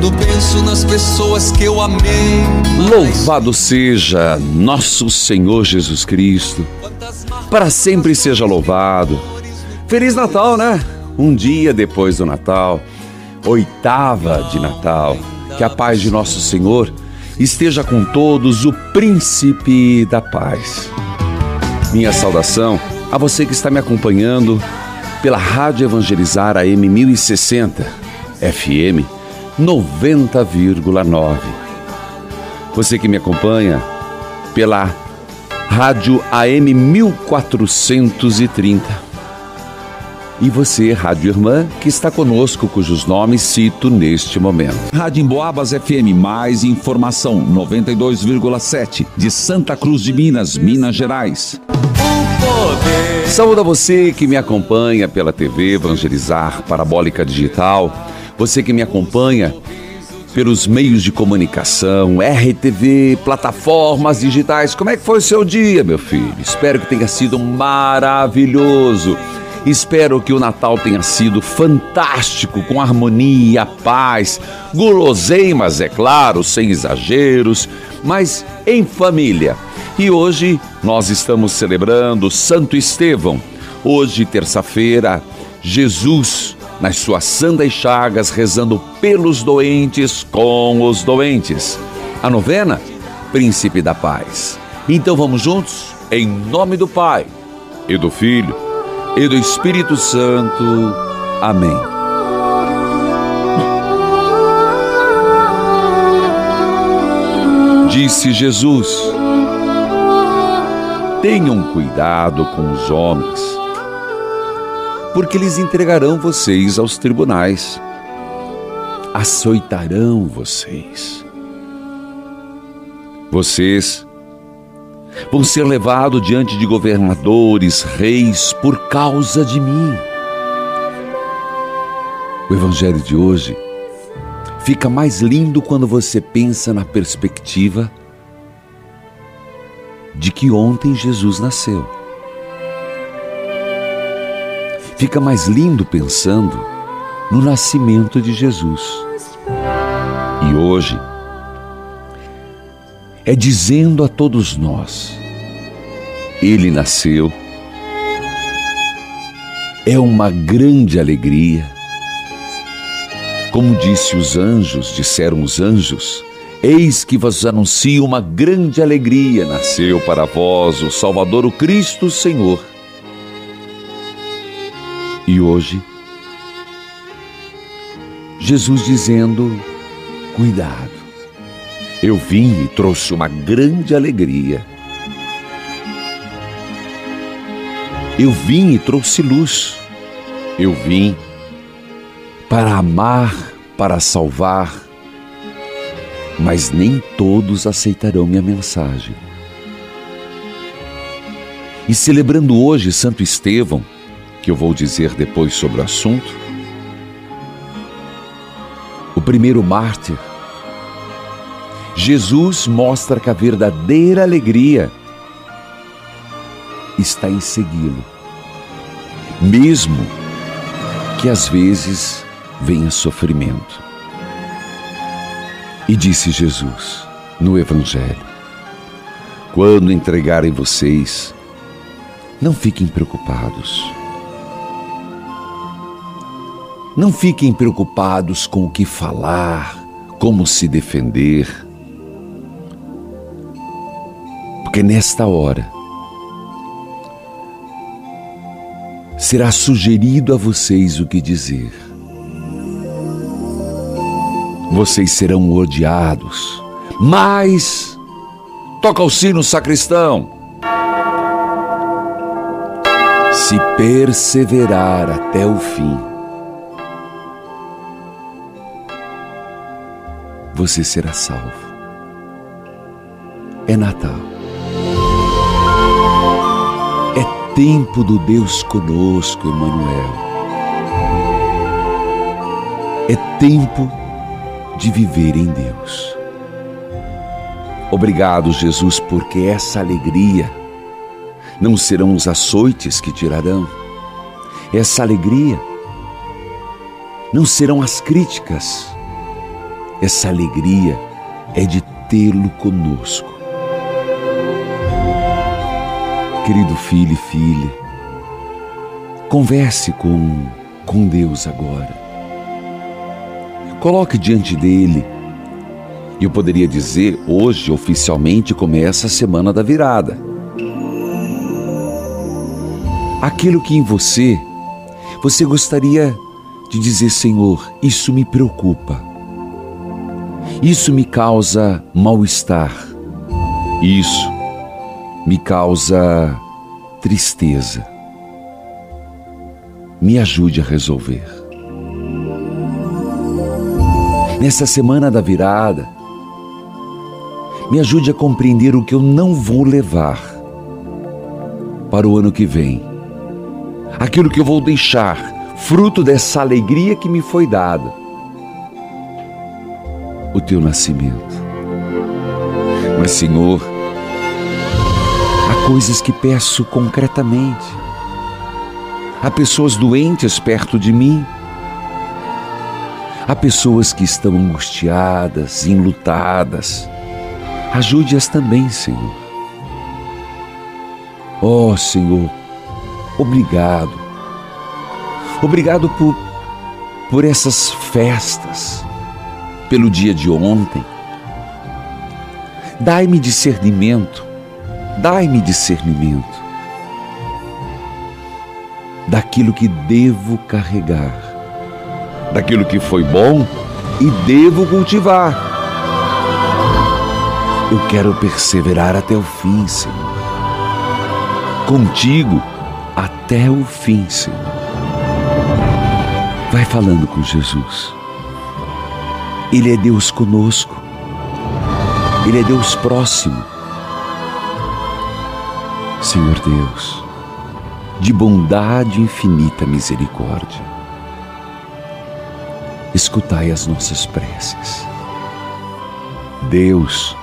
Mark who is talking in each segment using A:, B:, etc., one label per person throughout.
A: Quando penso nas pessoas que eu amei.
B: Louvado seja nosso Senhor Jesus Cristo. Para sempre seja louvado. Feliz Natal, né? Um dia depois do Natal, oitava de Natal. Que a paz de nosso Senhor esteja com todos, o príncipe da paz. Minha saudação a você que está me acompanhando pela Rádio Evangelizar AM 1060, FM 90,9. Você que me acompanha pela Rádio AM 1430. E você, Rádio Irmã, que está conosco, cujos nomes cito neste momento.
C: Rádio Emboabas FM, mais informação, 92,7, de Santa Cruz de Minas, Minas Gerais.
B: Saúde a você que me acompanha pela TV Evangelizar Parabólica Digital, você que me acompanha pelos meios de comunicação, RTV, plataformas digitais. Como é que foi o seu dia, meu filho? Espero que tenha sido maravilhoso. Espero que o Natal tenha sido fantástico, com harmonia, paz, guloseimas, é claro, sem exageros, mas em família. E hoje nós estamos celebrando Santo Estevão. Hoje, terça-feira, Jesus, nas suas sandas chagas, rezando pelos doentes com os doentes. A novena, Príncipe da Paz. Então vamos juntos? Em nome do Pai, e do Filho, e do Espírito Santo. Amém. Disse Jesus: Tenham cuidado com os homens, porque eles entregarão vocês aos tribunais, açoitarão vocês. Vocês vão ser levados diante de governadores, reis, por causa de mim. O Evangelho de hoje fica mais lindo quando você pensa na perspectiva de que ontem Jesus nasceu. Fica mais lindo pensando no nascimento de Jesus. E hoje é dizendo a todos nós: Ele nasceu. É uma grande alegria. Como disse os anjos, disseram os anjos, Eis que vos anuncio uma grande alegria, nasceu para vós o Salvador, o Cristo Senhor. E hoje, Jesus dizendo: Cuidado, eu vim e trouxe uma grande alegria. Eu vim e trouxe luz. Eu vim para amar, para salvar, mas nem todos aceitarão minha mensagem. E celebrando hoje Santo Estevão, que eu vou dizer depois sobre o assunto, o primeiro mártir, Jesus mostra que a verdadeira alegria está em segui-lo, mesmo que às vezes venha sofrimento. E disse Jesus no Evangelho: quando entregarem vocês, não fiquem preocupados. Não fiquem preocupados com o que falar, como se defender. Porque nesta hora será sugerido a vocês o que dizer. Vocês serão odiados, mas toca o sino, sacristão. Se perseverar até o fim, você será salvo. É Natal. É tempo do Deus conosco, Emmanuel. É tempo de viver em Deus. Obrigado, Jesus, porque essa alegria não serão os açoites que tirarão. Essa alegria não serão as críticas. Essa alegria é de tê-lo conosco. Querido filho e filha, converse com, com Deus agora. Coloque diante dele eu poderia dizer, hoje oficialmente começa a semana da virada. Aquilo que em você, você gostaria de dizer, Senhor, isso me preocupa. Isso me causa mal-estar. Isso me causa tristeza. Me ajude a resolver. Nessa semana da virada, me ajude a compreender o que eu não vou levar para o ano que vem. Aquilo que eu vou deixar, fruto dessa alegria que me foi dada. O teu nascimento. Mas, Senhor, há coisas que peço concretamente. Há pessoas doentes perto de mim. Há pessoas que estão angustiadas, enlutadas Ajude-as também, Senhor. Ó oh, Senhor, obrigado. Obrigado por, por essas festas, pelo dia de ontem. Dai-me discernimento, dai-me discernimento daquilo que devo carregar, daquilo que foi bom e devo cultivar eu quero perseverar até o fim, Senhor. Contigo até o fim, Senhor. Vai falando com Jesus. Ele é Deus conosco. Ele é Deus próximo. Senhor Deus, de bondade infinita misericórdia, escutai as nossas preces. Deus,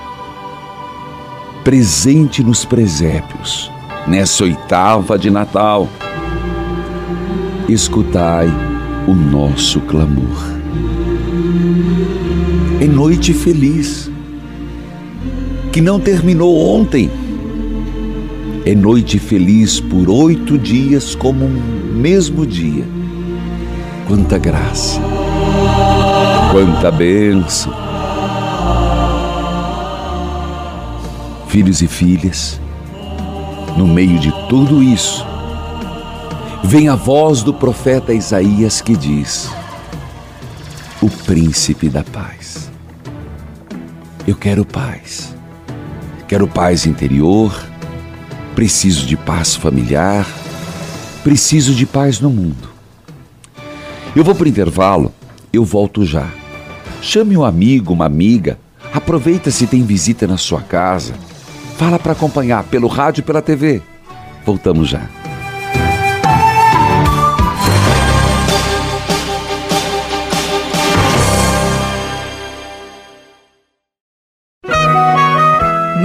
B: presente nos presépios, nessa oitava de Natal. Escutai o nosso clamor. É noite feliz, que não terminou ontem. É noite feliz por oito dias como um mesmo dia. Quanta graça, quanta bênção filhos e filhas, no meio de tudo isso, vem a voz do profeta Isaías que diz: O príncipe da paz. Eu quero paz. Quero paz interior, preciso de paz familiar, preciso de paz no mundo. Eu vou para o intervalo, eu volto já. Chame um amigo, uma amiga, aproveita se tem visita na sua casa Fala para acompanhar pelo rádio e pela TV. Voltamos já.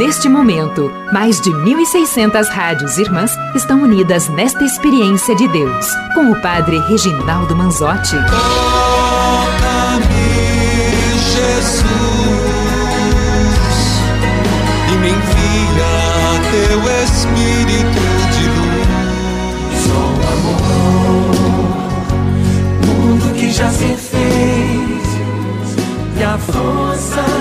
D: Neste momento, mais de 1.600 rádios irmãs estão unidas nesta experiência de Deus, com o Padre Reginaldo Manzotti.
A: Toca-me, Jesus, e me envia teu Espírito de luz.
E: Sou amor, mundo que já se fez, e a força.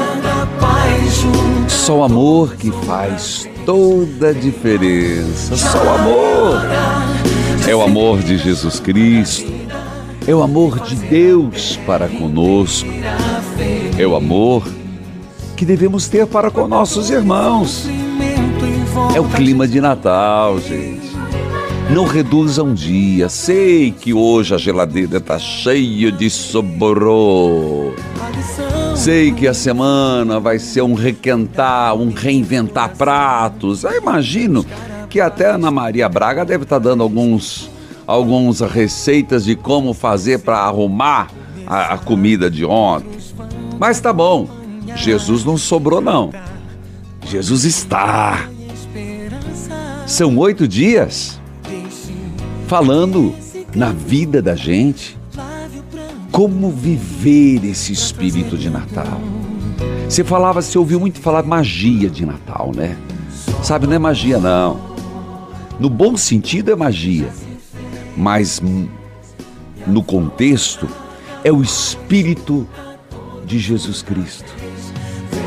B: Só o amor que faz toda a diferença. Só o amor. É o amor de Jesus Cristo. É o amor de Deus para conosco. É o amor que devemos ter para com nossos irmãos. É o clima de Natal, gente. Não reduza um dia. Sei que hoje a geladeira está cheia de sobrou. Sei que a semana vai ser um requentar, um reinventar pratos. Eu imagino que até Ana Maria Braga deve estar dando alguns, alguns receitas de como fazer para arrumar a, a comida de ontem. Mas tá bom, Jesus não sobrou não. Jesus está. São oito dias falando na vida da gente. Como viver esse espírito de Natal? Você falava, você ouviu muito falar magia de Natal, né? Sabe, não é magia não. No bom sentido é magia, mas hum, no contexto é o espírito de Jesus Cristo.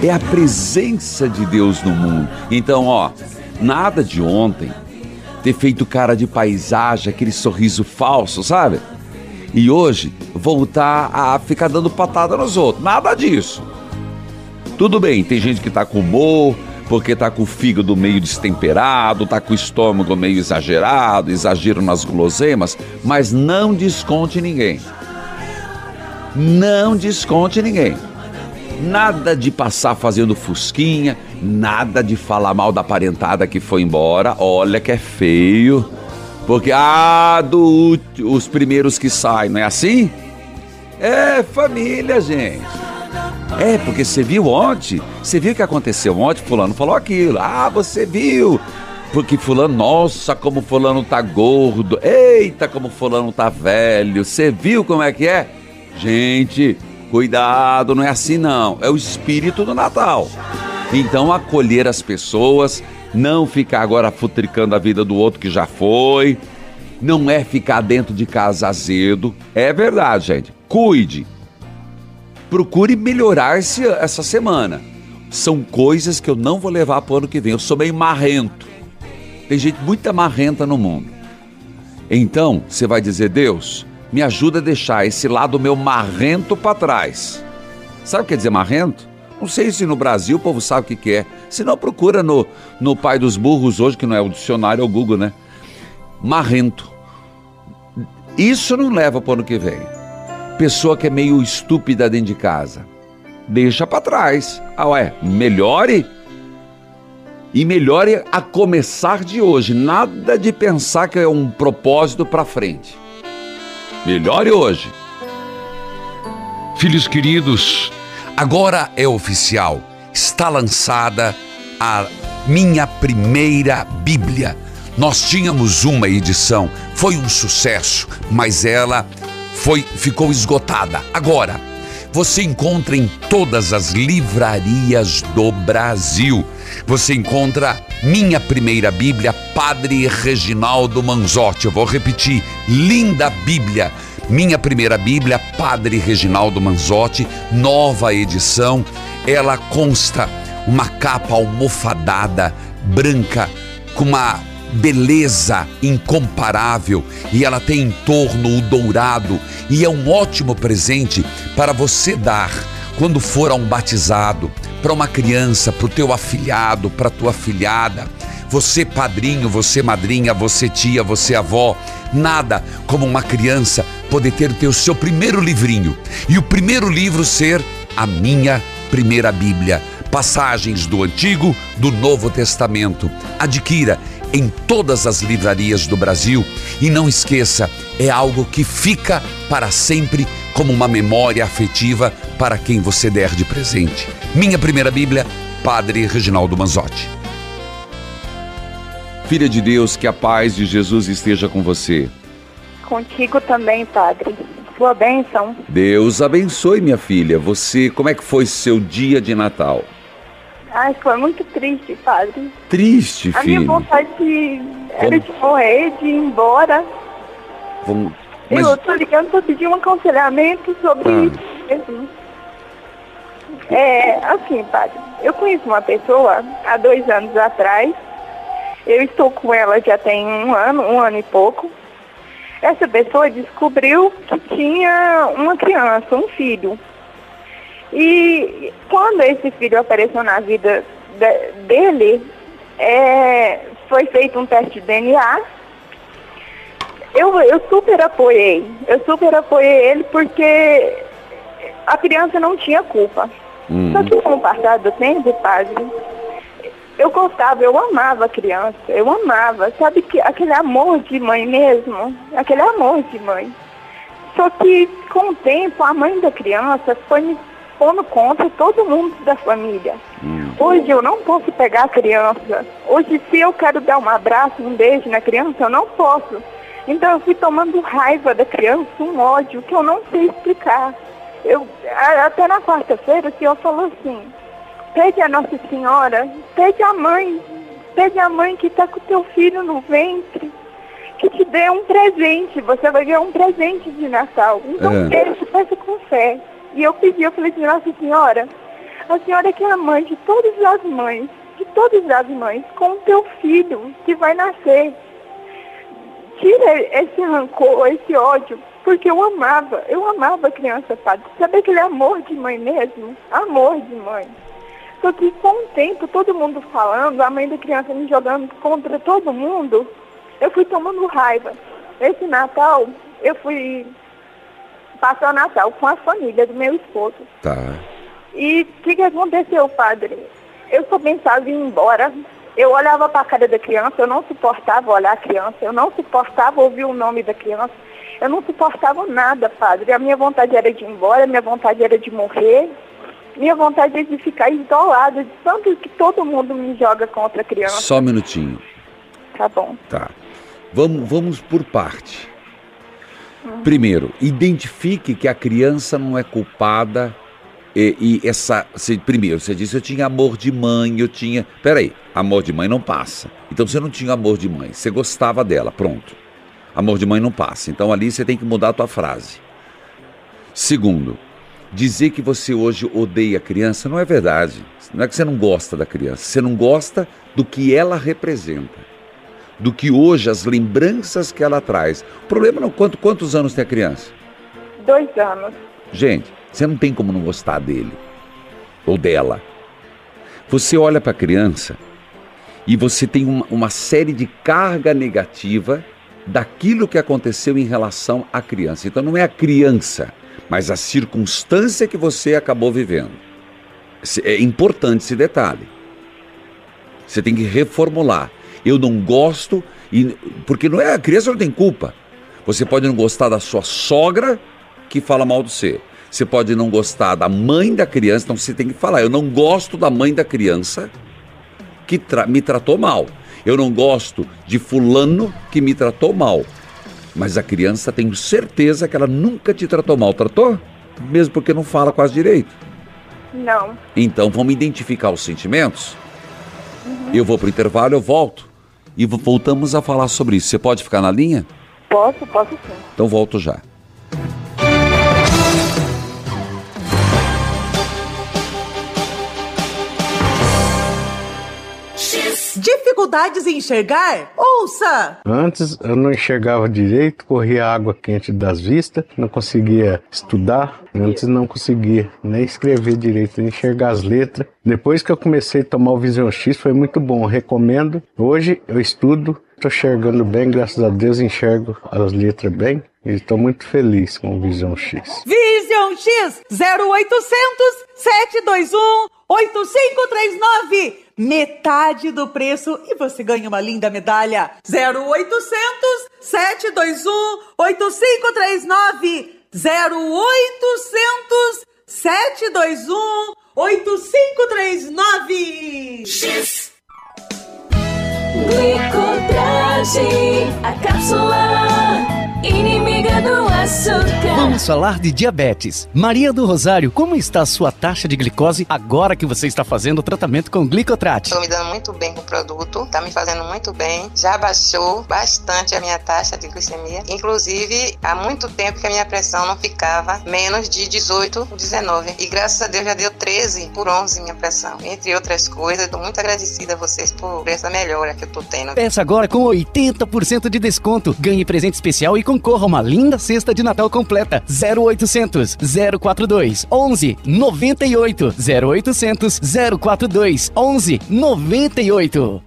B: É a presença de Deus no mundo. Então, ó, nada de ontem ter feito cara de paisagem, aquele sorriso falso, sabe? E hoje voltar a ficar dando patada nos outros. Nada disso. Tudo bem, tem gente que tá com humor, porque tá com o fígado meio destemperado, tá com o estômago meio exagerado, exagero nas guloseimas, mas não desconte ninguém. Não desconte ninguém. Nada de passar fazendo fusquinha, nada de falar mal da parentada que foi embora. Olha que é feio. Porque, ah, do, os primeiros que saem, não é assim? É família, gente. É, porque você viu ontem, você viu o que aconteceu ontem, fulano falou aquilo. Ah, você viu. Porque fulano, nossa, como fulano tá gordo. Eita, como fulano tá velho. Você viu como é que é? Gente, cuidado, não é assim não. É o espírito do Natal. Então, acolher as pessoas, não ficar agora futricando a vida do outro que já foi. Não é ficar dentro de casa azedo. É verdade, gente. Cuide. Procure melhorar-se essa semana. São coisas que eu não vou levar para o ano que vem. Eu sou meio marrento. Tem gente muito marrenta no mundo. Então, você vai dizer, Deus, me ajuda a deixar esse lado meu marrento para trás. Sabe o que quer dizer marrento? Não sei se no Brasil o povo sabe o que, que é. Se não, procura no, no Pai dos Burros hoje, que não é o dicionário, é o Google, né? Marrento. Isso não leva para o ano que vem. Pessoa que é meio estúpida dentro de casa. Deixa para trás. Ah, ué, melhore. E melhore a começar de hoje. Nada de pensar que é um propósito para frente. Melhore hoje.
F: Filhos queridos, agora é oficial. Está lançada a minha primeira Bíblia. Nós tínhamos uma edição, foi um sucesso, mas ela foi ficou esgotada. Agora, você encontra em todas as livrarias do Brasil. Você encontra minha primeira Bíblia, Padre Reginaldo Manzotti. Eu vou repetir: linda Bíblia. Minha primeira Bíblia, Padre Reginaldo Manzotti, nova edição. Ela consta uma capa almofadada, branca, com uma beleza incomparável e ela tem em torno o dourado e é um ótimo presente para você dar quando for a um batizado, para uma criança, para o teu afilhado, para tua afilhada. Você padrinho, você madrinha, você tia, você avó, nada como uma criança poder ter o seu primeiro livrinho e o primeiro livro ser a minha primeira Bíblia. Passagens do Antigo, do Novo Testamento. Adquira em todas as livrarias do Brasil e não esqueça, é algo que fica para sempre como uma memória afetiva para quem você der de presente. Minha primeira Bíblia, Padre Reginaldo Manzotti.
B: Filha de Deus, que a paz de Jesus esteja com você.
G: Contigo também, Padre. Sua bênção.
B: Deus abençoe, minha filha. Você, como é que foi seu dia de Natal?
G: Ai, foi muito triste, Padre.
B: Triste,
G: A minha vontade era de morrer, de ir embora.
B: Vamos... Mas
G: Eu tô ligando para pedir um aconselhamento sobre
B: Ah.
G: isso mesmo. É, assim, padre, eu conheço uma pessoa há dois anos atrás. Eu estou com ela já tem um ano, um ano e pouco. Essa pessoa descobriu que tinha uma criança, um filho. E quando esse filho apareceu na vida de- dele, é, foi feito um teste de DNA eu, eu super apoiei. Eu super apoiei ele porque a criança não tinha culpa.
B: Hum.
G: Só que com o passar do tempo, padre, eu gostava, eu amava a criança, eu amava. Sabe que aquele amor de mãe mesmo, aquele amor de mãe. Só que com o tempo a mãe da criança foi me pondo contra todo mundo da família. Hoje eu não posso pegar a criança. Hoje se eu quero dar um abraço, um beijo na criança, eu não posso. Então eu fui tomando raiva da criança, um ódio que eu não sei explicar. Eu, até na quarta-feira o senhor falou assim, pede a Nossa Senhora, pede a mãe, pede a mãe que está com o teu filho no ventre, que te dê um presente, você vai ganhar um presente de Natal. Então
B: É.
G: peça, peça com fé. E eu pedi, eu falei assim, Nossa Senhora, a senhora que é a mãe de todas as mães, de todas as mães, com o teu filho que vai nascer. Tira esse rancor, esse ódio, porque eu amava, eu amava a criança, padre. Sabe aquele amor de mãe mesmo? Amor de mãe. Só que com o tempo, todo mundo falando, a mãe da criança me jogando contra todo mundo, eu fui tomando raiva. Esse Natal, eu fui passar o Natal com a família do meu esposo.
B: Tá.
G: E o que, que aconteceu, padre? Eu só pensava em ir embora. Eu olhava para a cara da criança, eu não suportava olhar a criança, eu não suportava ouvir o nome da criança, eu não suportava nada, padre. A minha vontade era de ir embora, a minha vontade era de morrer, minha vontade é de ficar isolada, de tanto que todo mundo me joga contra a criança.
B: Só um minutinho.
G: Tá bom.
B: Tá. Vamos, vamos por parte. Primeiro, identifique que a criança não é culpada. E, e essa. Você, primeiro, você disse eu tinha amor de mãe, eu tinha. Peraí, amor de mãe não passa. Então você não tinha amor de mãe, você gostava dela, pronto. Amor de mãe não passa. Então ali você tem que mudar a tua frase. Segundo, dizer que você hoje odeia a criança não é verdade. Não é que você não gosta da criança, você não gosta do que ela representa do que hoje as lembranças que ela traz. O problema não quanto, quantos anos tem a criança?
G: Dois anos.
B: Gente, você não tem como não gostar dele ou dela. Você olha para a criança e você tem uma, uma série de carga negativa daquilo que aconteceu em relação à criança. Então não é a criança, mas a circunstância que você acabou vivendo. É importante esse detalhe. Você tem que reformular. Eu não gosto, e, porque não é a criança não tem culpa. Você pode não gostar da sua sogra que fala mal de você. Você pode não gostar da mãe da criança, então você tem que falar. Eu não gosto da mãe da criança que tra- me tratou mal. Eu não gosto de fulano que me tratou mal. Mas a criança tenho certeza que ela nunca te tratou mal. Tratou? Mesmo porque não fala quase direito.
G: Não.
B: Então vamos identificar os sentimentos. Eu vou pro intervalo, eu volto. E vo- voltamos a falar sobre isso. Você pode ficar na linha?
G: Posso, posso sim.
B: Então volto já.
H: Dificuldades em enxergar? Ouça!
I: Antes eu não enxergava direito, corria água quente das vistas, não conseguia estudar, antes não conseguia nem escrever direito, nem enxergar as letras. Depois que eu comecei a tomar o Visão X foi muito bom, recomendo. Hoje eu estudo, estou enxergando bem, graças a Deus enxergo as letras bem e estou muito feliz com o Visão X.
H: Vision X 0800 721 8539. Metade do preço e você ganha uma linda medalha. 0800 721 8539. 0800 721 8539.
E: X. Glicotrage, a cápsula inimiga do açúcar.
J: Vamos falar de diabetes. Maria do Rosário, como está a sua taxa de glicose agora que você está fazendo o tratamento com glicotrate?
K: Estou me dando muito bem com o produto, está me fazendo muito bem. Já baixou bastante a minha taxa de glicemia. Inclusive, há muito tempo que a minha pressão não ficava menos de 18, 19. E graças a Deus já deu 13 por 11 minha pressão. Entre outras coisas, estou muito agradecida a vocês por essa melhora que eu estou tendo.
J: Peça agora com 80% de desconto. Ganhe presente especial e concorra a uma linda cesta de Natal completa. 0800 042 11 98 0800 042 11 98.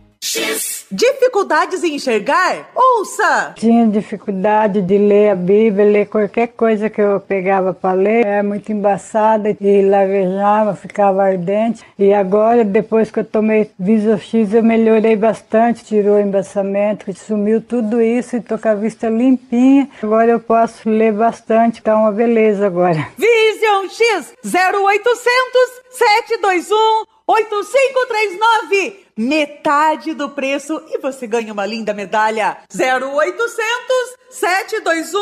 H: Dificuldades em enxergar? Ouça!
L: Tinha dificuldade de ler a Bíblia, ler qualquer coisa que eu pegava para ler. Era muito embaçada e lavejava, ficava ardente. E agora, depois que eu tomei Visor X, eu melhorei bastante. Tirou o embaçamento, sumiu tudo isso e tô com a vista limpinha. Agora eu posso ler bastante, tá uma beleza agora.
H: Vision X 0800 721 8539. Metade do preço e você ganha uma linda medalha. 0800 721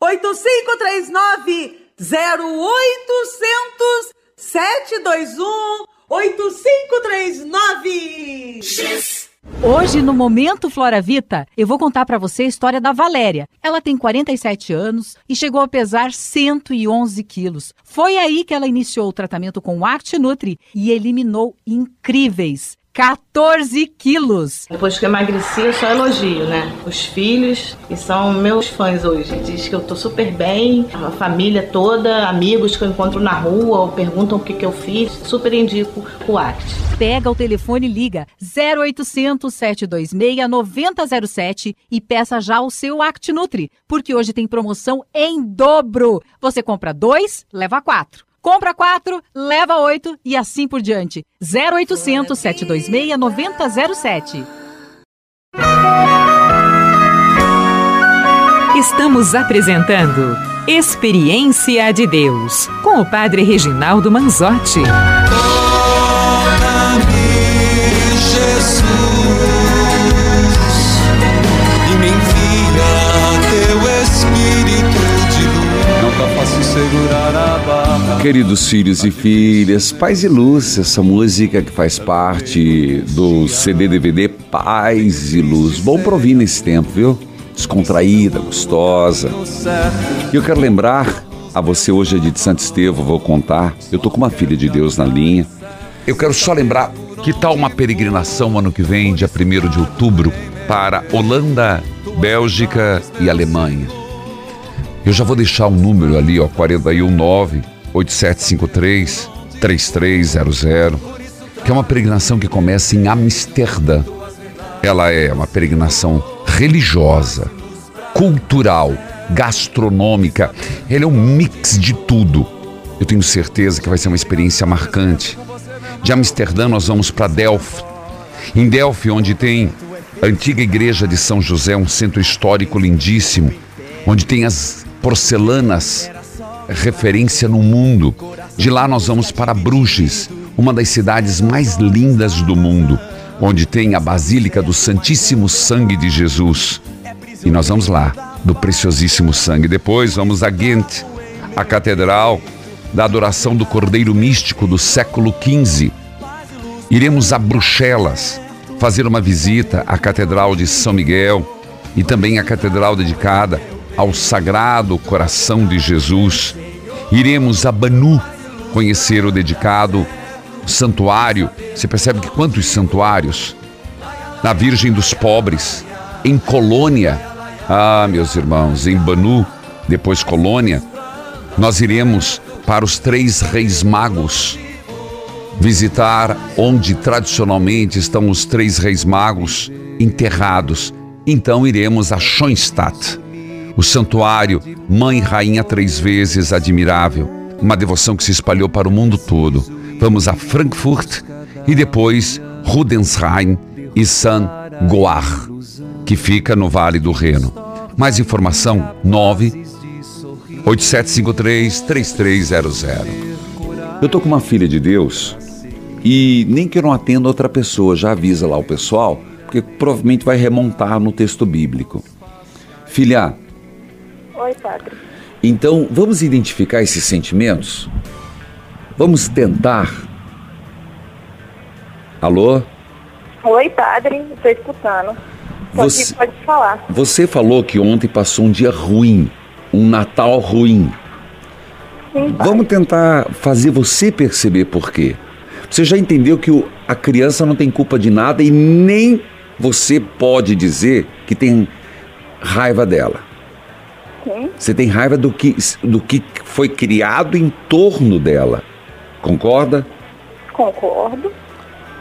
H: 8539. 0800 721 8539.
M: X. Hoje, no Momento Flora Vita, eu vou contar para você a história da Valéria. Ela tem 47 anos e chegou a pesar 111 quilos. Foi aí que ela iniciou o tratamento com o Act Nutri e eliminou incríveis 14 quilos.
N: Depois que eu emagreci, eu só elogio, né? Os filhos, que são meus fãs hoje. Diz que eu tô super bem, a família toda, amigos que eu encontro na rua ou perguntam o que, que eu fiz. Super indico o ACT.
M: Pega o telefone e liga 0800 726 9007 e peça já o seu Act Nutri, porque hoje tem promoção em dobro. Você compra dois, leva quatro. Compra 4, leva 8 e assim por diante. 0800 726 9007.
D: Estamos apresentando Experiência de Deus com o Padre Reginaldo Manzotti.
O: Jesus, e me envia teu Espírito de luz.
P: Não tá fácil segurar. Queridos filhos e filhas, Paz e Luz, essa música que faz parte do CD DVD Paz e Luz. Bom pra ouvir nesse tempo, viu? Descontraída, gostosa. E eu quero lembrar a você, hoje é de Santo Estevão, vou contar. Eu tô com uma filha de Deus na linha.
B: Eu quero só lembrar que tal uma peregrinação ano que vem, dia 1 de outubro, para Holanda, Bélgica e Alemanha. Eu já vou deixar um número ali, ó, 419 8753 3300, que é uma peregrinação que começa em Amsterdã. Ela é uma peregrinação religiosa, cultural, gastronômica. Ela é um mix de tudo. Eu tenho certeza que vai ser uma experiência marcante. De Amsterdã nós vamos para Delft. Em Delft, onde tem a antiga igreja de São José, um centro histórico lindíssimo, onde tem as porcelanas referência no mundo. De lá nós vamos para Bruges, uma das cidades mais lindas do mundo, onde tem a Basílica do Santíssimo Sangue de Jesus. E nós vamos lá, do preciosíssimo sangue. Depois vamos a Ghent, a catedral da adoração do Cordeiro Místico do século XV. Iremos a Bruxelas fazer uma visita à Catedral de São Miguel e também à catedral dedicada ao Sagrado Coração de Jesus. Iremos a Banu conhecer o dedicado santuário. Você percebe que quantos santuários? Na Virgem dos Pobres, em Colônia. Ah, meus irmãos, em Banu, depois Colônia, nós iremos para os três reis magos visitar onde tradicionalmente estão os três reis magos enterrados. Então iremos a Schoenstatt, o santuário Mãe Rainha Três Vezes Admirável, uma devoção que se espalhou para o mundo todo. Vamos a Frankfurt e depois Rudensheim e San Goar, que fica no Vale do Reno. Mais informação 9 8753 3300. Eu tô com uma filha de Deus e nem que eu não atenda outra pessoa, já avisa lá o pessoal, porque provavelmente vai remontar no texto bíblico. Filha,
G: Oi, padre.
B: então vamos identificar esses sentimentos? Vamos tentar. Alô?
G: Oi, padre. Estou escutando.
B: Você-
G: pode falar.
B: Você falou que ontem passou um dia ruim, um Natal ruim.
G: Sim,
B: Vamos tentar fazer você perceber por quê. Você já entendeu que o- a criança não tem culpa de nada e nem você pode dizer que tem raiva dela.
G: Sim.
B: Você tem raiva do que, do que foi criado em torno dela. Concorda?
G: Concordo.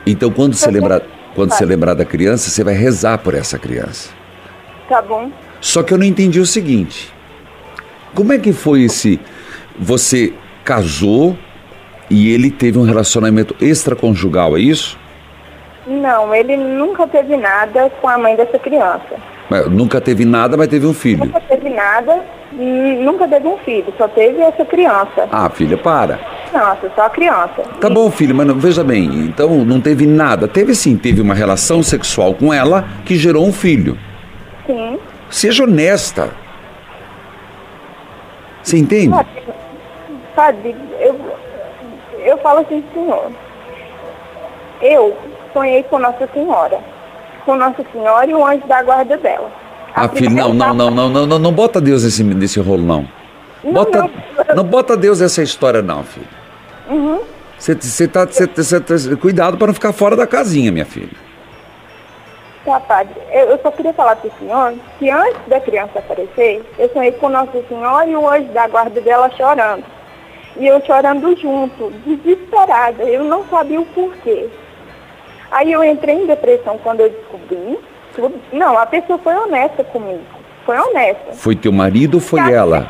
B: Então, quando você lembrar, quando você lembrar da criança, você vai rezar por essa criança.
G: Tá bom.
B: Só que eu não entendi o seguinte: como é que foi esse. Você casou e ele teve um relacionamento extraconjugal, é isso?
G: Não, ele nunca teve nada com a mãe dessa criança.
B: Nunca teve nada, mas teve um filho.
G: Nunca teve nada, nunca teve um filho, só teve essa criança.
B: Ah, filha, para.
G: Criança, só a criança.
B: Tá bom, filho, mas não- veja bem, então não teve nada. Teve sim, teve uma relação sexual com ela que gerou um filho.
G: Sim.
B: Seja honesta. Você entende?
G: Padre, eu, eu falo assim, senhor. Eu sonhei com Nossa Senhora. Com Nossa Senhora e o anjo da guarda dela.
B: Ah, filho, não, não, não, não, não, não, não bota Deus nesse, nesse rolo, não.
G: Não,
B: Bota,
G: não.
B: não bota Deus nessa história, não, filho.
G: Uhum.
B: Você tá, cê, cê tá- cuidado para não ficar fora da casinha, minha filha.
G: Tá, padre. Eu, eu só queria falar pro senhor que antes da criança aparecer, eu sonhei com Nossa Senhora e o anjo da guarda dela chorando. E eu chorando junto, desesperada. Eu não sabia o porquê. Aí eu entrei em depressão quando eu descobri. tudo. Não, a pessoa foi honesta comigo. Foi honesta.
B: Foi teu marido ou foi ela?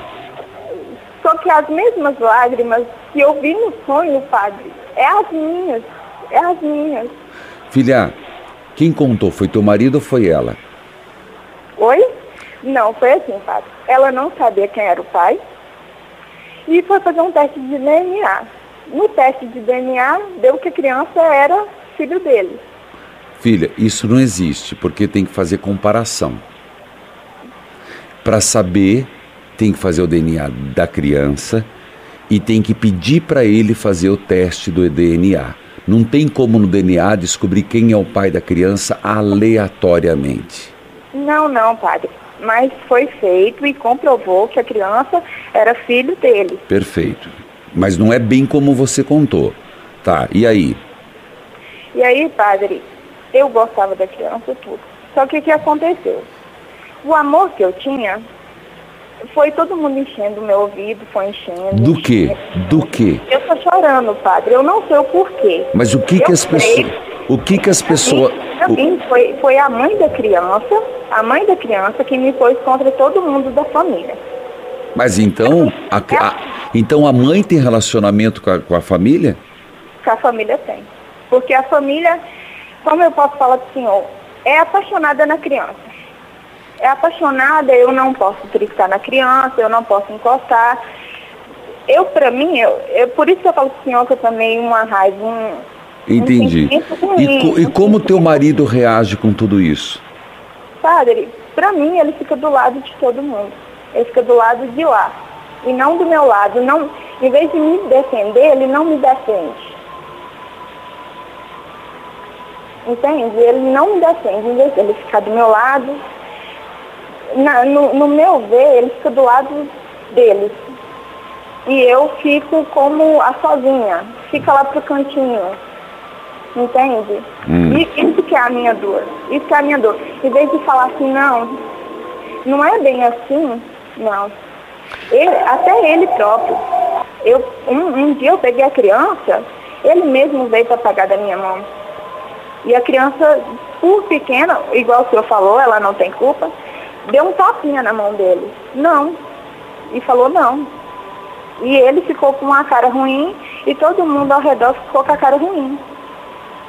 G: Só que as mesmas lágrimas que eu vi no sonho, padre, é as minhas. É as minhas.
B: Filha, quem contou? Foi teu marido ou foi ela?
G: Oi? Não, foi assim, padre. Ela não sabia quem era o pai e foi fazer um teste de DNA. No teste de DNA, deu que a criança era filho dele.
B: Filha, isso não existe, porque tem que fazer comparação. Para saber, tem que fazer o DNA da criança e tem que pedir para ele fazer o teste do DNA. Não tem como no DNA descobrir quem é o pai da criança aleatoriamente.
G: Não, não, padre. Mas foi feito e comprovou que a criança era filho dele.
B: Perfeito. Mas não é bem como você contou. Tá, e aí?
G: E aí, padre, eu gostava da criança tudo. Só que o que aconteceu? O amor que eu tinha foi todo mundo enchendo o meu ouvido, foi enchendo.
B: Do que? Do que?
G: Eu tô chorando, padre. Eu não sei o porquê.
B: Mas o que que
G: Eu
B: as pessoas, o que que as pessoas,
G: mim, foi, foi a mãe da criança, a mãe da criança que me pôs contra todo mundo da família.
B: mas então, a, a- então a mãe tem relacionamento com a, com a família?
G: Que a família tem. Porque a família, como eu posso falar pro senhor, é apaixonada na criança. É apaixonada, eu não posso triscar na criança, eu não posso encostar. Eu, pra mim, eu, eu, por isso que eu falo pro senhor que eu tomei uma raiva, um,
B: Entendi.
G: Um
B: E, co- e como teu marido reage com tudo isso?
G: Padre, pra mim ele fica do lado de todo mundo. Ele fica do lado de lá. E não do meu lado. Não, em vez de me defender, ele não me defende. Entende? Ele não me defende. Em vez dele ficar do meu lado, na- no, no meu ver, ele fica do lado dele. E eu fico como a sozinha. Fica lá pro cantinho. Entende?
Q: Hum.
G: E isso que é a minha dor. Isso que é a minha dor. Em vez de falar assim, não, não é bem assim, não. Ele, até ele próprio. Eu, um, um dia eu peguei a criança, ele mesmo veio para pagar da minha mão. E a criança, por pequena, igual o senhor falou, ela não tem culpa, deu um tapinha na mão dele. Não. E falou não. E ele ficou com uma cara ruim e todo mundo ao redor ficou com a cara ruim.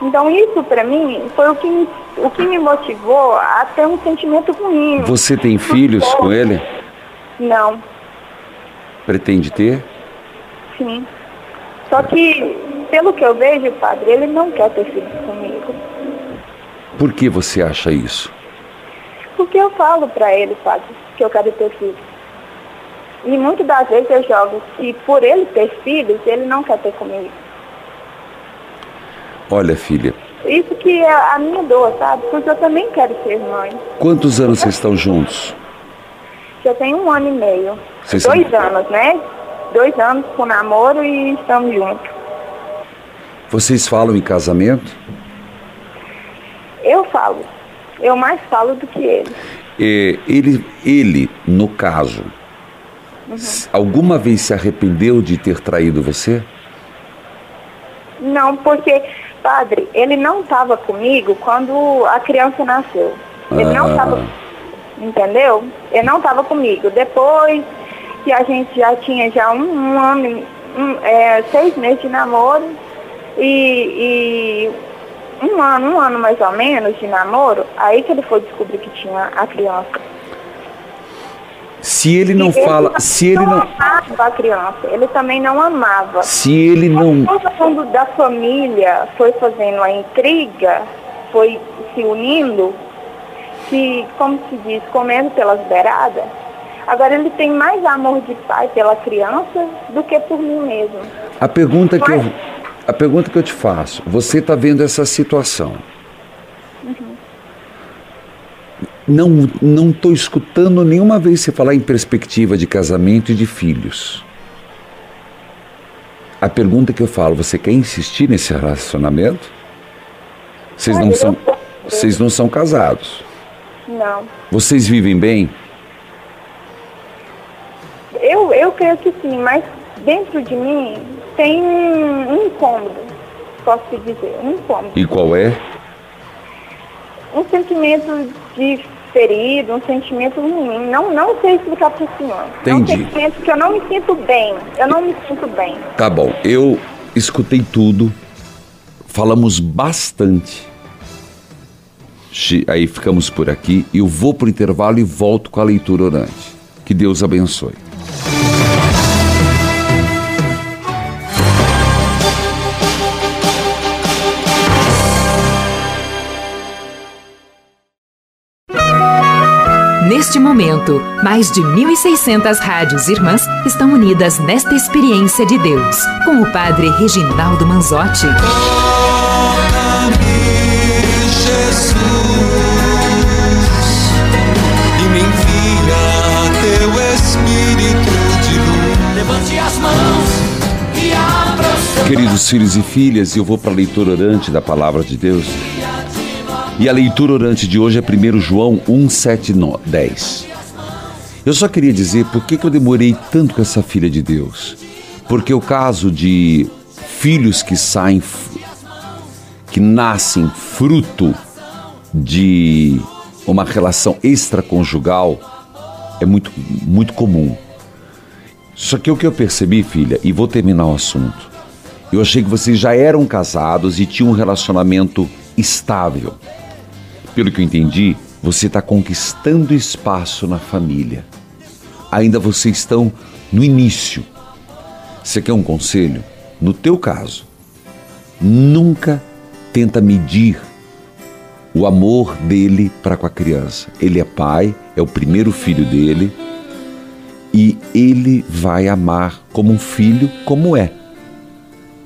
G: Então isso pra mim foi o que, me- o que me motivou a ter um sentimento ruim.
B: Você tem filhos com ele?
G: Não,
B: Pretende ter?
G: sim. Só que, pelo que eu vejo, padre, ele não quer ter filhos comigo.
B: Por que você acha isso?
G: Porque eu falo pra ele, padre, que eu quero ter filhos. E muitas das vezes eu jogo que por ele ter filhos, ele não quer ter comigo.
B: Olha, filha,
G: Isso que é a minha dor, sabe? Porque eu também quero ser mãe.
B: quantos anos vocês estão juntos?
G: Já tem um ano e meio.
B: Vocês
G: Dois
B: são-
G: anos, né? Dois anos com namoro e estamos juntos.
B: Vocês falam em casamento?
G: Eu falo. Eu mais falo do que ele.
B: É, ele, ele, no caso, s- alguma vez se arrependeu de ter traído você?
G: Não, porque, padre, ele não estava comigo quando a criança nasceu. Ele não
B: Ah.
G: estava, entendeu? Ele não estava comigo. Depois que a gente já tinha já um, um ano, e- um, é, seis meses de namoro e, e um ano, um ano mais ou menos de namoro, aí que ele foi descobrir que tinha a criança.
B: Se ele não
G: E
B: fala, se ele não,
G: amava a criança, ele também não amava.
B: se ele não,
G: mundo da família foi fazendo a intriga, foi se unindo, se, como se diz, comendo pelas beiradas. Agora ele tem mais amor de pai pela criança do que por mim mesmo.
B: a pergunta que eu, a pergunta que eu te faço, você está vendo essa situação? Não, não estou escutando nenhuma vez você falar em perspectiva de casamento e de filhos. A pergunta que eu falo, você quer insistir nesse relacionamento? Vocês não são, vocês não são casados.
G: Não.
B: Vocês vivem bem?
G: Eu, eu creio que sim, mas dentro de mim tem um, incômodo, posso te dizer, um incômodo.
B: E qual é?
G: Um sentimento de ferido, um sentimento ruim. Não, não sei explicar para o senhor. É um
B: Entendi.
G: sentimento que eu não me sinto bem. Eu não me sinto bem.
B: Tá bom, eu escutei tudo, falamos bastante. Aí ficamos por aqui. Eu vou pro intervalo e volto com a leitura orante. Que Deus abençoe.
D: Neste momento, mais de 1.600 rádios irmãs estão unidas nesta experiência de Deus, com o Padre Reginaldo Manzotti.
A: Jesus e me envia teu Espírito de luz. Levante as mãos e
B: Queridos filhos e filhas, eu vou para a leitura orante da palavra de Deus. E a leitura orante de hoje é 1 João 1, 7, 10. Eu só queria dizer por que, que eu demorei tanto com essa filha de Deus. Porque o caso de filhos que saem, que nascem fruto de uma relação extraconjugal é muito, muito comum. Só que o que eu percebi, filha, e vou terminar o assunto. Eu achei que vocês já eram casados e tinham um relacionamento estável. Pelo que eu entendi, você está conquistando espaço na família. Ainda vocês estão no início. Você quer um conselho? No teu caso, nunca tenta medir o amor dele para com a criança. Ele é pai, é o primeiro filho dele e ele vai amar como um filho, como é.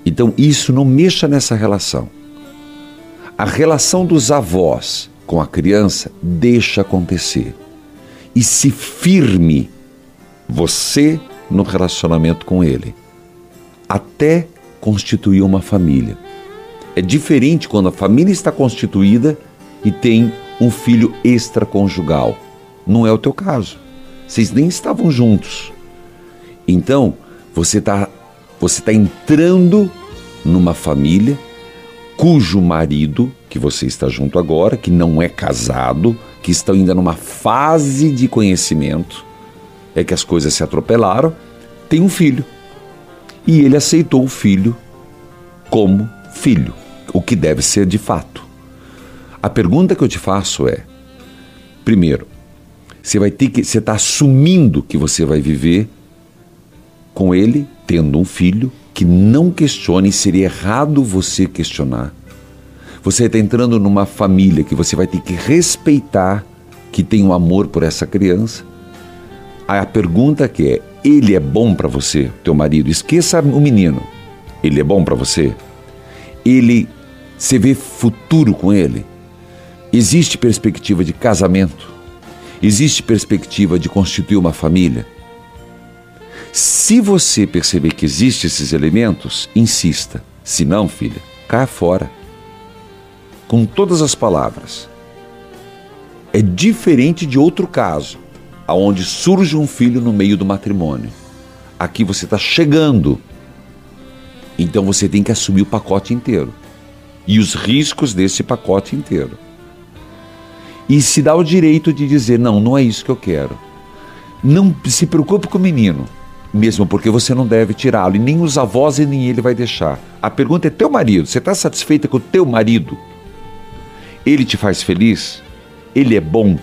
B: Então isso não mexa nessa relação. A relação dos avós com a criança deixa acontecer. E se firme você no relacionamento com ele, até constituir uma família. É diferente quando a família está constituída e tem um filho extraconjugal. Não é o teu caso. Vocês nem estavam juntos. Então, você está você tá entrando numa família cujo marido, que você está junto agora, que não é casado, que estão ainda numa fase de conhecimento, é que as coisas se atropelaram, tem um filho. E ele aceitou o filho como filho, o que deve ser de fato. A pergunta que eu te faço é: primeiro, você vai ter que. Você está assumindo que você vai viver com ele, tendo um filho, que não questione, seria errado você questionar. Você está entrando numa família que você vai ter que respeitar, que tem um amor por essa criança. A pergunta que é: ele é bom para você, teu marido? Esqueça o menino. Ele é bom para você? Ele você vê futuro com ele? Existe perspectiva de casamento? Existe perspectiva de constituir uma família? Se você perceber que existem esses elementos, insista. Se não, filha, caia fora. Com todas as palavras. É diferente de outro caso, aonde surge um filho no meio do matrimônio. Aqui você está chegando. Então você tem que assumir o pacote inteiro. E os riscos desse pacote inteiro e se dá o direito de dizer: não, não é isso que eu quero. Não se preocupe com o menino, mesmo porque você não deve tirá-lo, e nem os avós e nem ele vai deixar. A pergunta é: teu marido, você está satisfeita com o teu marido? Ele te faz feliz? Ele é bom?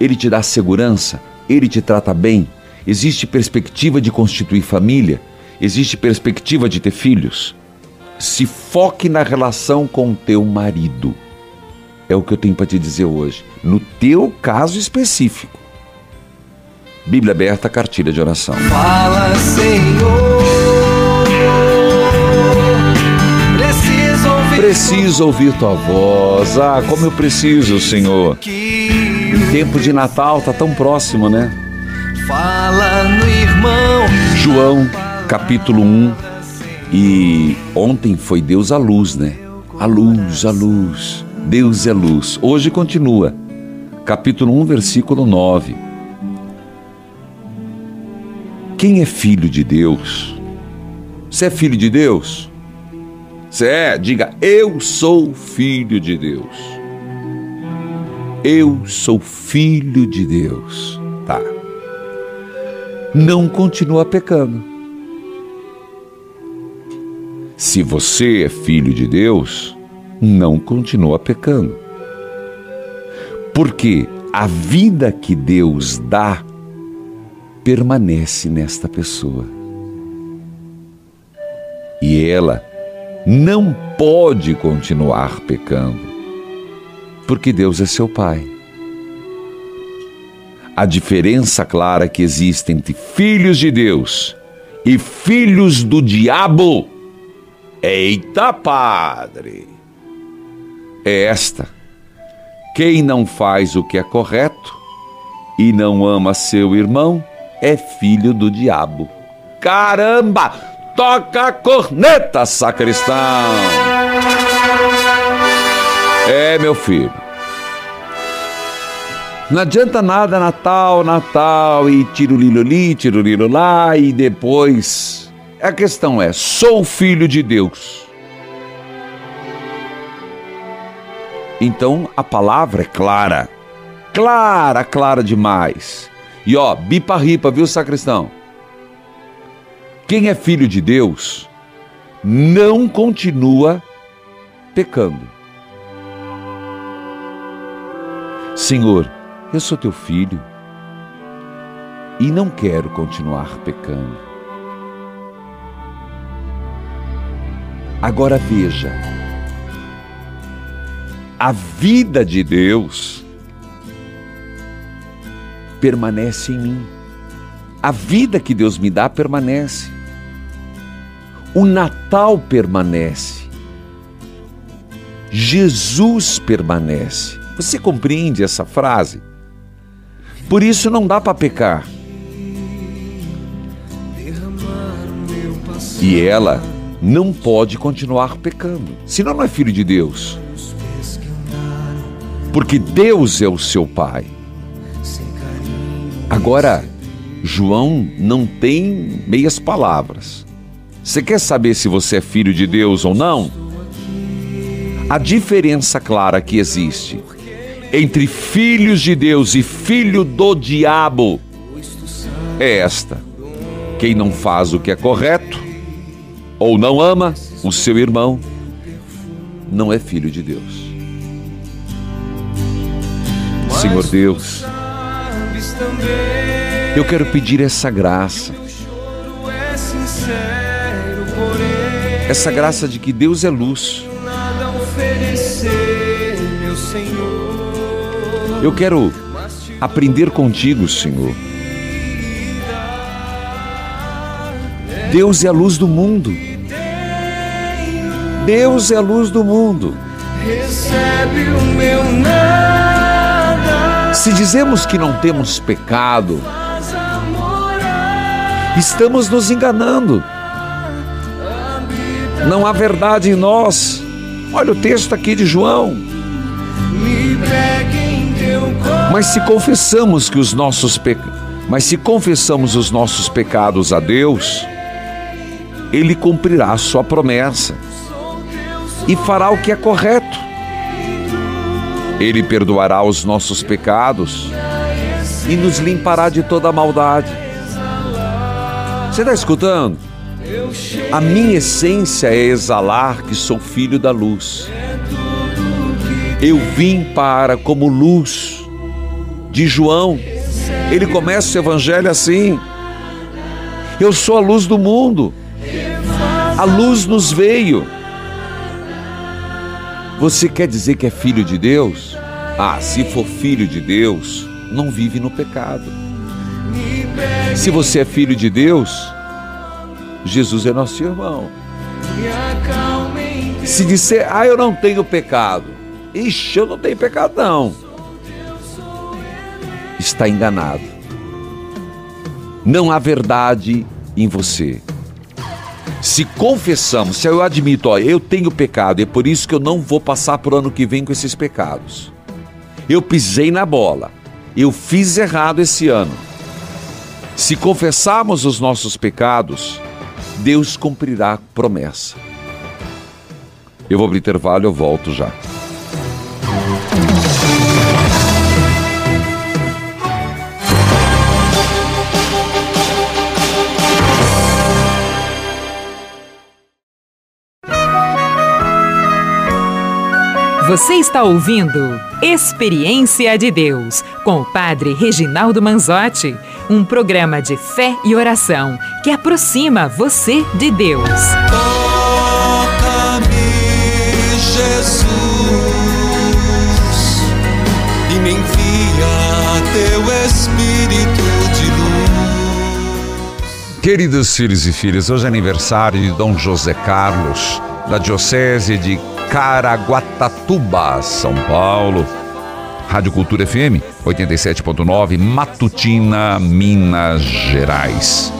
B: Ele te dá segurança? Ele te trata bem? Existe perspectiva de constituir família? Existe perspectiva de ter filhos? Se foque na relação com o teu marido. É o que eu tenho para te dizer hoje. No teu caso específico. Bíblia aberta, cartilha de oração.
A: Fala, Senhor. Preciso ouvir.
B: Preciso ouvir tua voz. Ah, como eu preciso, Senhor. O tempo de Natal tá tão próximo, né?
A: Fala no irmão.
B: João, capítulo 1. E ontem foi Deus a luz, né? A luz, a luz. Deus é luz. Hoje continua. Capítulo 1, versículo 9. Quem é filho de Deus? Você é filho de Deus? Você é? Diga, eu sou filho de Deus. Eu sou filho de Deus. Tá. Não continua pecando. Se você é filho de Deus, não continua pecando. Porque a vida que Deus dá permanece nesta pessoa. E ela não pode continuar pecando, porque Deus é seu Pai. A diferença clara que existe entre filhos de Deus e filhos do diabo. Eita, padre! é esta: quem não faz o que é correto e não ama seu irmão é filho do diabo. Caramba! Toca a corneta, sacristão! É, meu filho. Não adianta nada Natal, Natal e tiro lilo ali, tiro lilo lá e depois. A questão é: sou filho de Deus Então a palavra é clara. Clara, clara demais. E ó, bipa-ripa, viu, sacristão? Quem é filho de Deus não continua pecando. Senhor, eu sou teu filho e não quero continuar pecando. Agora veja, a vida de Deus permanece em mim. A vida que Deus me dá permanece. O Natal permanece. Jesus permanece. Você compreende essa frase? Por isso não dá para pecar. E ela não pode continuar pecando, senão não é filho de Deus porque Deus é o seu Pai. Agora, João não tem meias palavras. Você quer saber se você é filho de Deus ou não? A diferença clara que existe entre filhos de Deus e filho do diabo é esta: quem não faz o que é correto ou não ama o seu irmão não é filho de Deus. Senhor Deus, eu quero pedir essa graça.
A: É
B: essa graça de que Deus é luz. Eu quero aprender contigo, Senhor. Deus é a luz do mundo. Deus é a luz do mundo.
A: Recebe o meu nada.
B: Se dizemos que não temos pecado, estamos nos enganando. Não há verdade em nós. Olha o texto aqui de João. Mas se confessamos que os nossos pe... mas se confessamos os nossos pecados a Deus, ele cumprirá a sua promessa e fará o que é correto. Ele perdoará os nossos pecados e nos limpará de toda maldade. Você está escutando? A minha essência é exalar que sou filho da luz. Eu vim para como luz de João. Ele começa o evangelho assim: Eu sou a luz do mundo. A luz nos veio. Você quer dizer que é filho de Deus? Ah, se for filho de Deus, não vive no pecado. Se você é filho de Deus, Jesus é nosso irmão. Se disser, ah, eu não tenho pecado, ixi, eu não tenho pecado, não. Está enganado. Não há verdade em você. Se confessamos, se eu admito, ó, eu tenho pecado, é por isso que eu não vou passar para o ano que vem com esses pecados. Eu pisei na bola, eu fiz errado esse ano. Se confessarmos os nossos pecados, Deus cumprirá a promessa. Eu vou para o intervalo, eu volto já.
D: Você está ouvindo Experiência de Deus com o Padre Reginaldo Manzotti, um programa de fé e oração que aproxima você de Deus.
A: Toca-me, Jesus, e me envia teu Espírito de luz.
F: Queridos filhos e filhas, hoje é aniversário de Dom José Carlos, da Diocese de Caraguatatuba, São Paulo. Rádio Cultura FM 87.9, Matutina, Minas Gerais.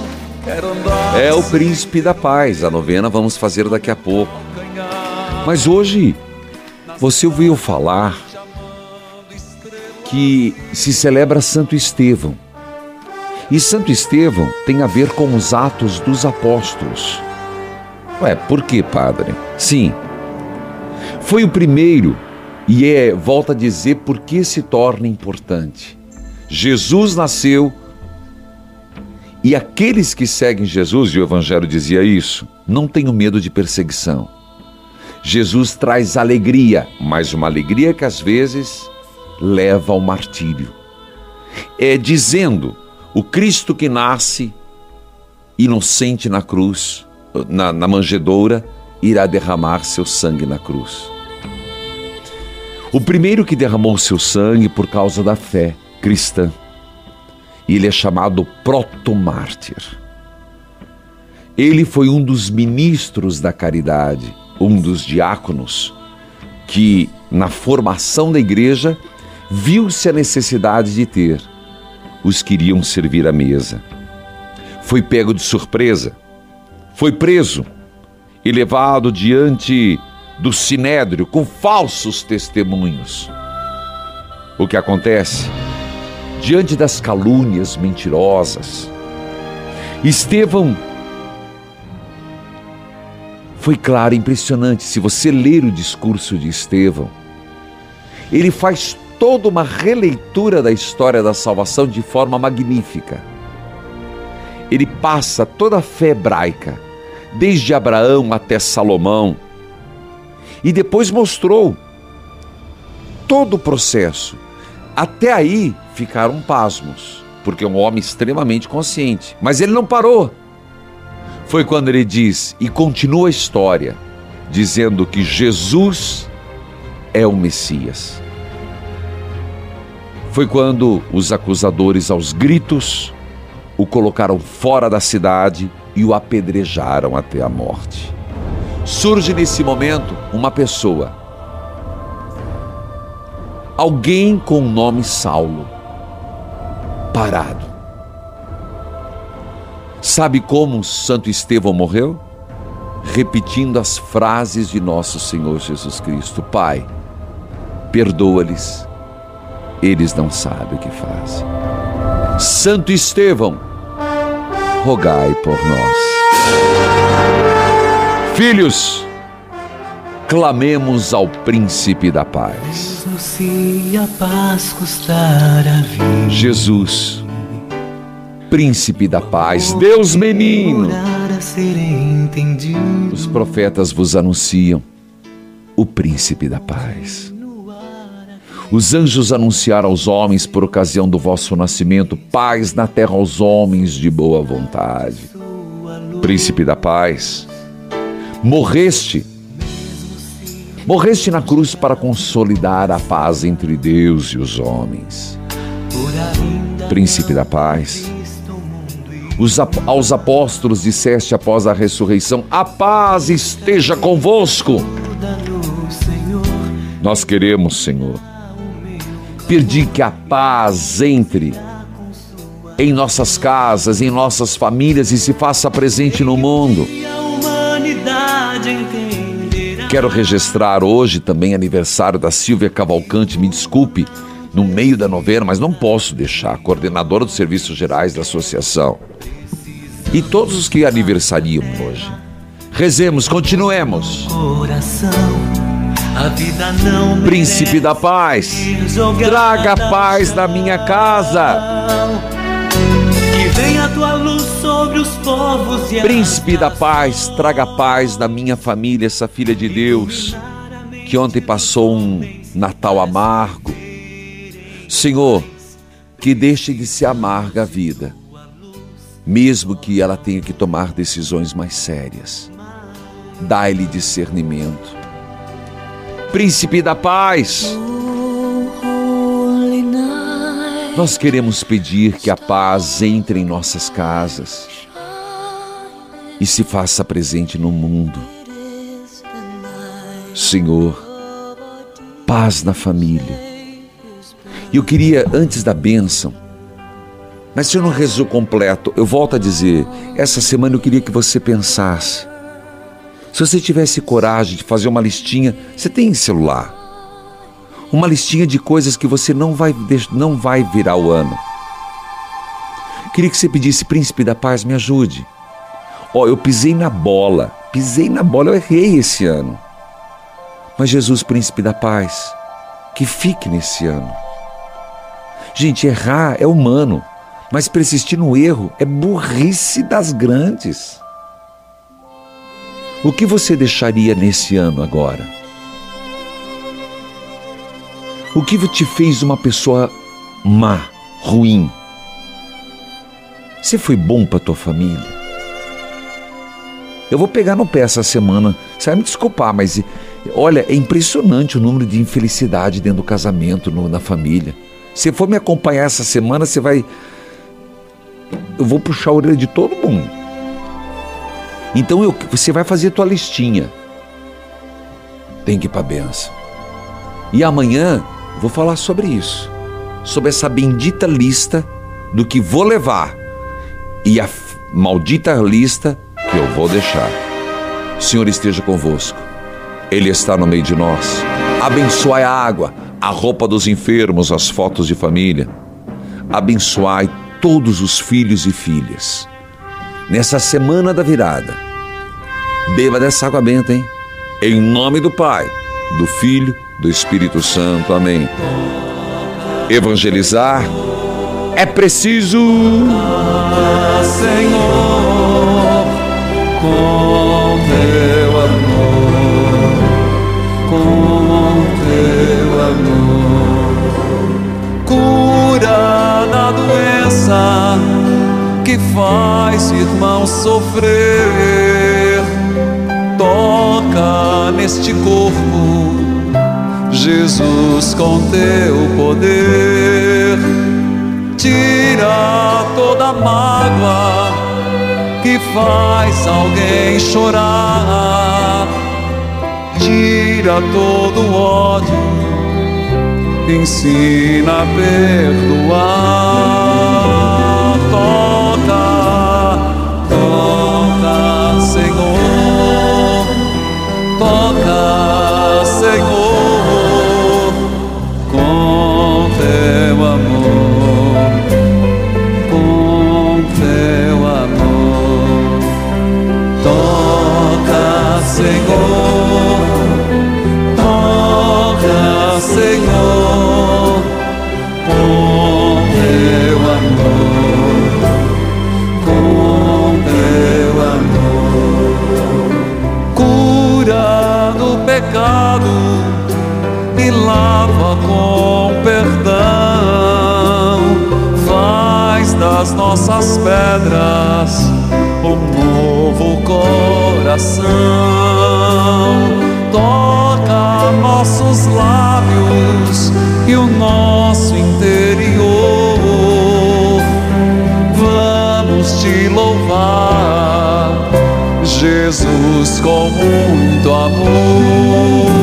B: É o príncipe da paz. A novena vamos fazer daqui a pouco. Mas hoje você ouviu falar que se celebra Santo Estevão. E Santo Estevão tem a ver com os atos dos apóstolos. Ué, por que, padre? Sim, foi o primeiro e é, volta a dizer, por que se torna importante. Jesus nasceu e aqueles que seguem Jesus, e o Evangelho dizia isso, não tenham medo de perseguição. Jesus traz alegria, mas uma alegria que às vezes leva ao martírio. É dizendo, o Cristo que nasce inocente na cruz, na, na manjedoura, irá derramar seu sangue na cruz. O primeiro que derramou seu sangue por causa da fé cristã. Ele é chamado protomártir. Ele foi um dos ministros da caridade, um dos diáconos, que na formação da igreja viu-se a necessidade de ter os que iriam servir à mesa. Foi pego de surpresa, foi preso e levado diante do sinédrio com falsos testemunhos. O que acontece? Diante das calúnias mentirosas, Estevão foi claro, impressionante. Se você ler o discurso de Estevão, ele faz toda uma releitura da história da salvação de forma magnífica. Ele passa toda a fé hebraica, desde Abraão até Salomão, e depois mostrou todo o processo. Até aí ficaram pasmos, porque é um homem extremamente consciente. Mas ele não parou. foi quando ele diz, e continua a história, dizendo que Jesus é o Messias. Foi quando os acusadores, aos gritos, o colocaram fora da cidade e o apedrejaram até a morte. Surge nesse momento uma pessoa, alguém com o nome Saulo, parado. Sabe como Santo Estevão morreu? Repetindo as frases de nosso Senhor Jesus Cristo: Pai, perdoa-lhes, eles não sabem o que fazem. Santo Estevão, rogai por nós. Filhos, clamemos ao príncipe da paz.
A: Se a paz custar a vida,
B: Jesus, príncipe da paz, Deus menino. Os profetas vos anunciam o príncipe da paz. Os anjos anunciaram aos homens por ocasião do vosso nascimento paz na terra aos homens de boa vontade. Príncipe da paz, morreste. Morreste na cruz para consolidar a paz entre Deus e os homens. Príncipe da paz, os aos apóstolos disseste após a ressurreição: A paz esteja convosco. Nós queremos, Senhor, pedir que a paz entre em nossas casas, em nossas famílias e se faça presente no mundo. Quero registrar hoje também aniversário da Silvia Cavalcante, me desculpe, no meio da novena, mas não posso deixar, coordenadora dos serviços gerais da associação. E todos os que aniversariam hoje. Rezemos, continuemos.
A: Coração, a vida não
B: Príncipe da paz, traga a paz na minha casa.
A: A tua luz sobre os povos e
B: Príncipe da paz, traga paz na minha família, essa filha de Deus, que ontem passou um Natal amargo. Senhor, que deixe de ser amarga a vida, mesmo que ela tenha que tomar decisões mais sérias. Dai-lhe discernimento. Príncipe da paz, nós queremos pedir que a paz entre em nossas casas e se faça presente no mundo. Senhor, paz na família. E eu queria, antes da bênção, mas se eu não rezou completo, eu volto a dizer, essa semana eu queria que você pensasse. Se você tivesse coragem de fazer uma listinha, você tem celular? Uma listinha de coisas que você não vai, não vai virar o ano. Queria que você pedisse, príncipe da paz, me ajude. Ó, eu pisei na bola, pisei na bola, eu errei esse ano. Mas Jesus, príncipe da paz, que fique nesse ano. Gente, errar é humano, mas persistir no erro é burrice das grandes. O que você deixaria nesse ano agora? O que te fez uma pessoa má, ruim? Você foi bom para tua família? Eu vou pegar no pé essa semana. Você vai me desculpar, mas olha, é impressionante o número de infelicidade dentro do casamento, no- na família. Se for me acompanhar essa semana, você vai. Eu vou puxar a orelha de todo mundo. Então eu- você vai fazer tua listinha. Tem que ir para benção. E amanhã vou falar sobre isso. Sobre essa bendita lista do que vou levar. E a maldita lista que eu vou deixar. O Senhor esteja convosco. Ele está no meio de nós. Abençoai a água, a roupa dos enfermos, as fotos de família. Abençoai todos os filhos e filhas. Nessa semana da virada, beba dessa água benta, hein? Em nome do Pai, do Filho, do Espírito Santo. Amém. Evangelizar é preciso.
A: Senhor, com teu amor, com teu amor, cura da doença que faz irmão sofrer neste corpo, Jesus, com teu poder, tira toda mágoa que faz alguém chorar, tira todo ódio. Ensina a perdoar, toca, toca, Senhor toca, pedras um novo coração. Toca nossos lábios e o nosso interior. Vamos te louvar, Jesus, com muito amor.